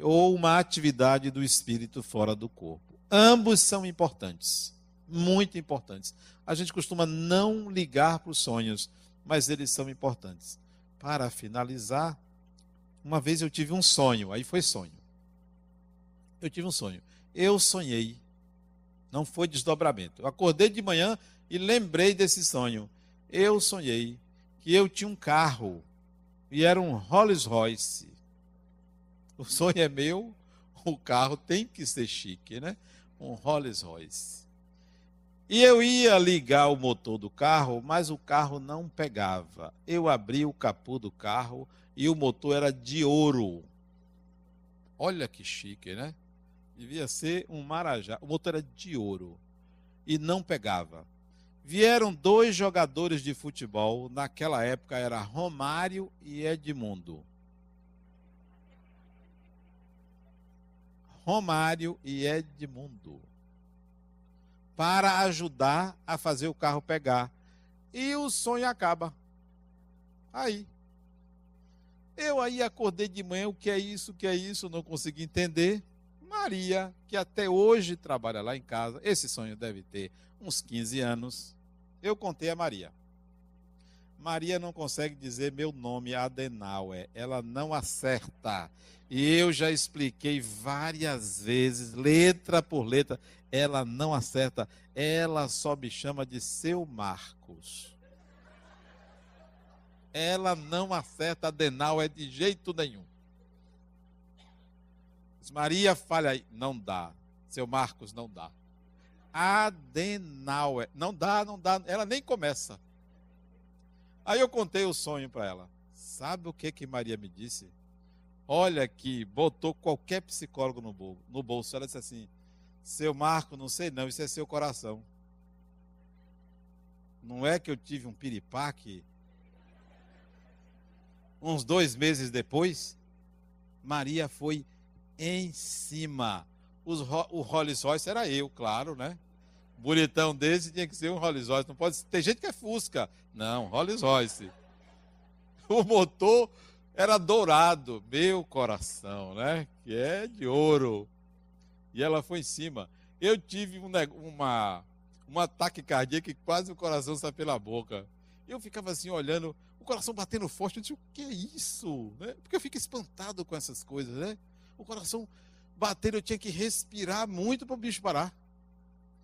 ou uma atividade do espírito fora do corpo. Ambos são importantes, muito importantes. A gente costuma não ligar para os sonhos, mas eles são importantes. Para finalizar, uma vez eu tive um sonho, aí foi sonho. Eu tive um sonho. Eu sonhei, não foi desdobramento. Eu acordei de manhã e lembrei desse sonho. Eu sonhei que eu tinha um carro e era um Rolls Royce. O sonho é meu, o carro tem que ser chique, né? Um Rolls Royce. E eu ia ligar o motor do carro, mas o carro não pegava. Eu abri o capô do carro e o motor era de ouro. Olha que chique, né? Devia ser um Marajá. O motor era de ouro e não pegava. Vieram dois jogadores de futebol, naquela época era Romário e Edmundo. Romário e Edmundo para ajudar a fazer o carro pegar. E o sonho acaba. Aí. Eu aí acordei de manhã, o que é isso, o que é isso, não consegui entender. Maria, que até hoje trabalha lá em casa, esse sonho deve ter uns 15 anos. Eu contei a Maria. Maria não consegue dizer meu nome, Adenauer. Ela não acerta. E eu já expliquei várias vezes, letra por letra ela não acerta, ela só me chama de seu Marcos. Ela não acerta Adenal é de jeito nenhum. Maria falha aí, não dá. Seu Marcos não dá. Adenal é, não dá, não dá, ela nem começa. Aí eu contei o sonho para ela. Sabe o que que Maria me disse? Olha que botou qualquer psicólogo no bolso. Ela disse assim: seu Marco, não sei não, isso é seu coração. Não é que eu tive um piripaque uns dois meses depois? Maria foi em cima. Os, o Rolls Royce era eu, claro, né? Bonitão desse tinha que ser um Rolls Royce. Não pode Tem gente que é Fusca. Não, Rolls Royce. O motor era dourado, meu coração, né? Que é de ouro e ela foi em cima. Eu tive um, uma, um ataque cardíaco que quase o coração saiu pela boca. Eu ficava assim olhando, o coração batendo forte. Eu disse, o que é isso? Né? Porque eu fico espantado com essas coisas, né? O coração batendo, eu tinha que respirar muito para o bicho parar.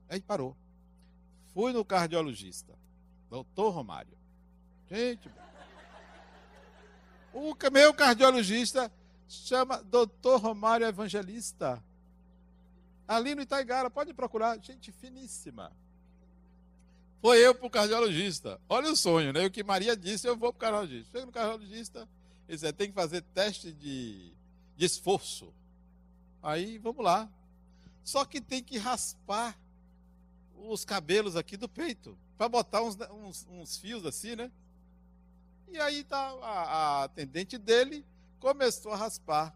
Aí parou. Fui no cardiologista, doutor Romário. Gente, o meu cardiologista chama doutor Romário Evangelista. Ali no Itaigara, pode procurar, gente finíssima. Foi eu para o cardiologista. Olha o sonho, né? O que Maria disse, eu vou para o cardiologista. Chego no cardiologista, ele disse, é, tem que fazer teste de, de esforço. Aí, vamos lá. Só que tem que raspar os cabelos aqui do peito, para botar uns, uns, uns, fios assim, né? E aí tá a, a atendente dele começou a raspar.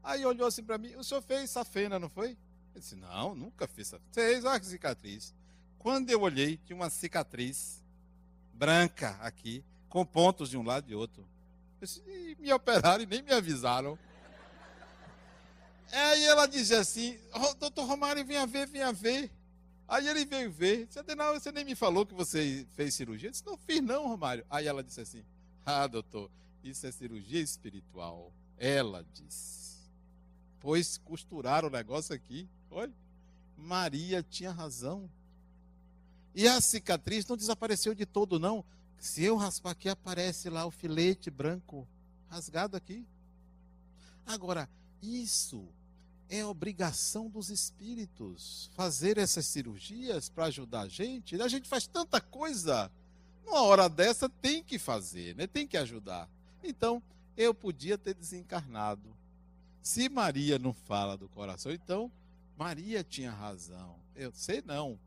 Aí olhou assim para mim, o senhor fez safena, não foi? Eu disse, não, nunca fiz safena. Fez, olha que cicatriz. Quando eu olhei, tinha uma cicatriz branca aqui, com pontos de um lado e outro. Eu disse, me operaram e nem me avisaram. Aí ela dizia assim, oh, doutor Romário, venha ver, venha ver. Aí ele veio ver, disse, Adenal, você nem me falou que você fez cirurgia? Eu disse, não fiz não, Romário. Aí ela disse assim, ah, doutor, isso é cirurgia espiritual. Ela disse. Pois costuraram o negócio aqui. Olha, Maria tinha razão. E a cicatriz não desapareceu de todo, não. Se eu raspar aqui, aparece lá o filete branco rasgado aqui. Agora, isso é obrigação dos espíritos fazer essas cirurgias para ajudar a gente. A gente faz tanta coisa. Uma hora dessa tem que fazer, né? tem que ajudar. Então, eu podia ter desencarnado. Se Maria não fala do coração, então Maria tinha razão. Eu sei não.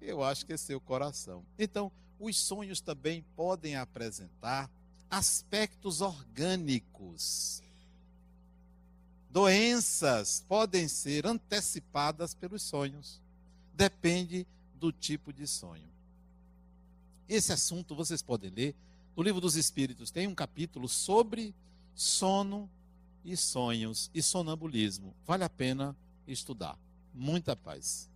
Eu acho que é seu coração. Então, os sonhos também podem apresentar aspectos orgânicos Doenças podem ser antecipadas pelos sonhos. Depende do tipo de sonho. Esse assunto vocês podem ler no Livro dos Espíritos. Tem um capítulo sobre sono e sonhos e sonambulismo. Vale a pena estudar. Muita paz.